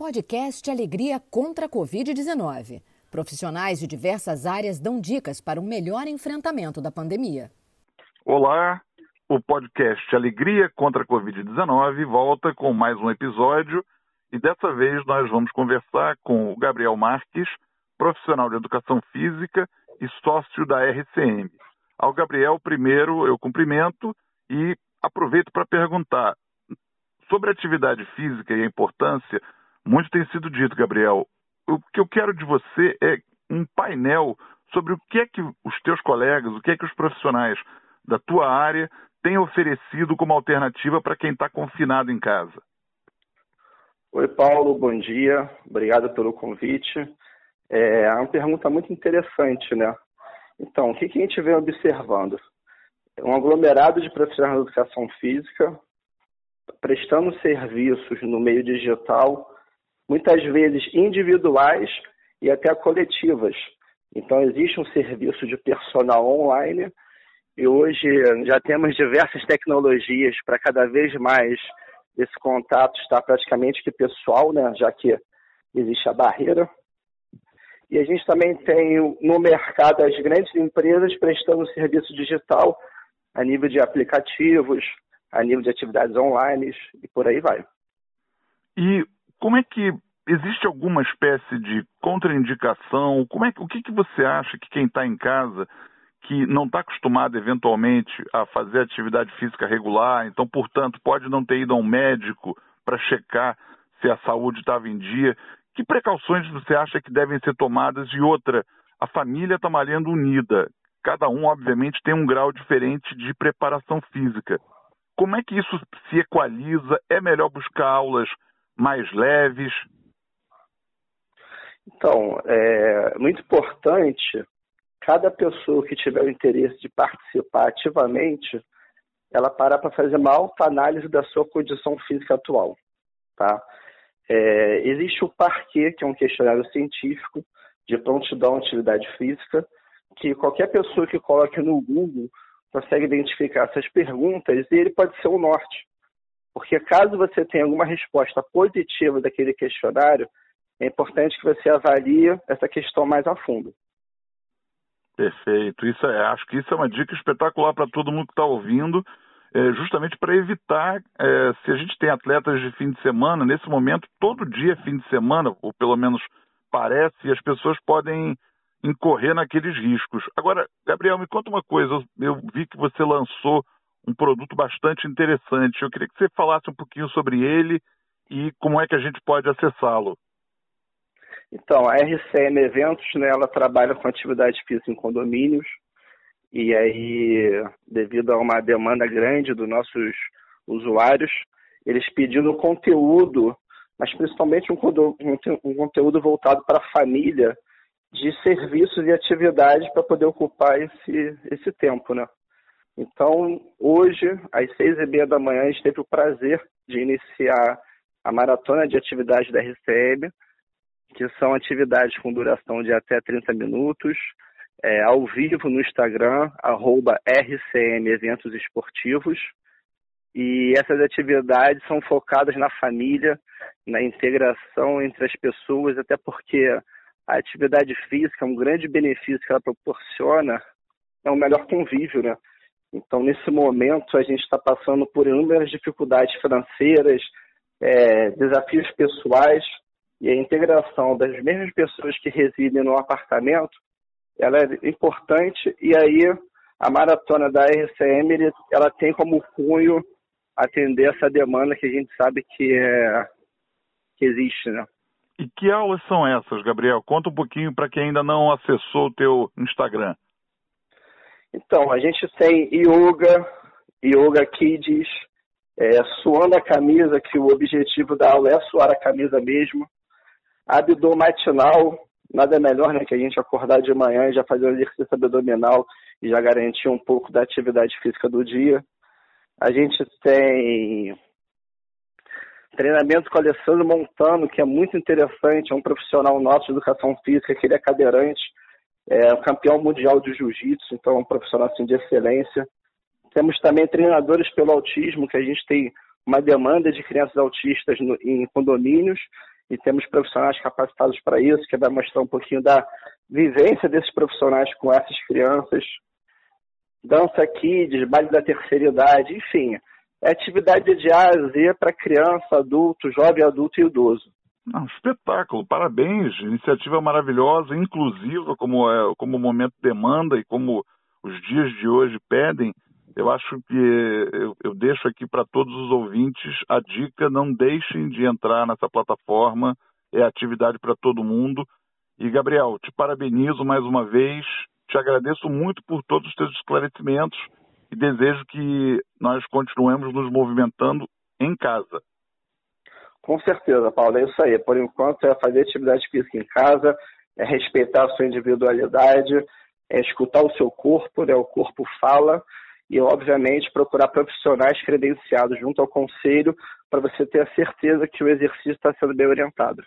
Podcast Alegria contra a Covid-19. Profissionais de diversas áreas dão dicas para um melhor enfrentamento da pandemia. Olá, o podcast Alegria contra a Covid-19 volta com mais um episódio e dessa vez nós vamos conversar com o Gabriel Marques, profissional de educação física e sócio da RCM. Ao Gabriel, primeiro eu cumprimento e aproveito para perguntar sobre atividade física e a importância muito tem sido dito, Gabriel. O que eu quero de você é um painel sobre o que é que os teus colegas, o que é que os profissionais da tua área têm oferecido como alternativa para quem está confinado em casa. Oi, Paulo, bom dia. Obrigado pelo convite. É uma pergunta muito interessante, né? Então, o que, a gente vem observando? Um aglomerado de profissionais de educação física prestando serviços no meio digital muitas vezes individuais e até coletivas. Então, existe um serviço de personal online e hoje já temos diversas tecnologias para cada vez mais esse contato estar praticamente que pessoal, né? já que existe a barreira. E a gente também tem no mercado as grandes empresas prestando serviço digital a nível de aplicativos, a nível de atividades online e por aí vai. E como é que existe alguma espécie de contraindicação? Como é, o que, que você acha que quem está em casa, que não está acostumado eventualmente a fazer atividade física regular, então, portanto, pode não ter ido a um médico para checar se a saúde estava em dia, que precauções você acha que devem ser tomadas? E outra, a família está malhando unida. Cada um, obviamente, tem um grau diferente de preparação física. Como é que isso se equaliza? É melhor buscar aulas mais leves? Então, é muito importante cada pessoa que tiver o interesse de participar ativamente, ela parar para fazer uma autoanálise da sua condição física atual, tá? É, existe o Parquet, que é um questionário científico de prontidão à atividade física, que qualquer pessoa que coloque no Google consegue identificar essas perguntas e ele pode ser o norte. Porque caso você tenha alguma resposta positiva daquele questionário, é importante que você avalie essa questão mais a fundo. Perfeito. Isso é, acho que isso é uma dica espetacular para todo mundo que está ouvindo, é, justamente para evitar, é, se a gente tem atletas de fim de semana, nesse momento, todo dia é fim de semana, ou pelo menos parece, e as pessoas podem incorrer naqueles riscos. Agora, Gabriel, me conta uma coisa. Eu vi que você lançou um produto bastante interessante. Eu queria que você falasse um pouquinho sobre ele e como é que a gente pode acessá-lo. Então, a RCM Eventos, né, ela trabalha com atividade física em condomínios, e aí, devido a uma demanda grande dos nossos usuários, eles pedindo conteúdo, mas principalmente um, um conteúdo voltado para a família, de serviços e atividades para poder ocupar esse, esse tempo, né? Então, hoje, às seis e meia da manhã, a gente teve o prazer de iniciar a maratona de atividades da RCM, que são atividades com duração de até 30 minutos, é, ao vivo no Instagram, arroba RCM Eventos Esportivos. E essas atividades são focadas na família, na integração entre as pessoas, até porque a atividade física, um grande benefício que ela proporciona é o melhor convívio, né? Então, nesse momento, a gente está passando por inúmeras dificuldades financeiras, é, desafios pessoais, e a integração das mesmas pessoas que residem no apartamento, ela é importante e aí a maratona da RCM ela tem como cunho atender essa demanda que a gente sabe que, é, que existe, né? E que aulas são essas, Gabriel? Conta um pouquinho para quem ainda não acessou o teu Instagram. Então, a gente tem yoga, yoga kids, é, suando a camisa, que o objetivo da aula é suar a camisa mesmo. Abdô matinal, nada melhor né, que a gente acordar de manhã e já fazer um exercício abdominal e já garantir um pouco da atividade física do dia. A gente tem treinamento com Alessandro Montano, que é muito interessante, é um profissional nosso de educação física, que ele é cadeirante, é campeão mundial de jiu-jitsu, então é um profissional assim, de excelência. Temos também treinadores pelo autismo, que a gente tem uma demanda de crianças autistas no, em condomínios, e temos profissionais capacitados para isso, que vai mostrar um pouquinho da vivência desses profissionais com essas crianças. Dança kids, baile da terceira idade, enfim, é atividade de A a Z para criança, adulto, jovem, adulto e idoso. Um espetáculo, parabéns, iniciativa maravilhosa, inclusiva, como, é, como o momento demanda e como os dias de hoje pedem. Eu acho que eu, eu deixo aqui para todos os ouvintes a dica: não deixem de entrar nessa plataforma, é atividade para todo mundo. E, Gabriel, te parabenizo mais uma vez, te agradeço muito por todos os teus esclarecimentos e desejo que nós continuemos nos movimentando em casa. Com certeza, Paulo, é isso aí. Por enquanto é fazer atividade física em casa, é respeitar a sua individualidade, é escutar o seu corpo, né? o corpo fala, e obviamente procurar profissionais credenciados junto ao conselho para você ter a certeza que o exercício está sendo bem orientado.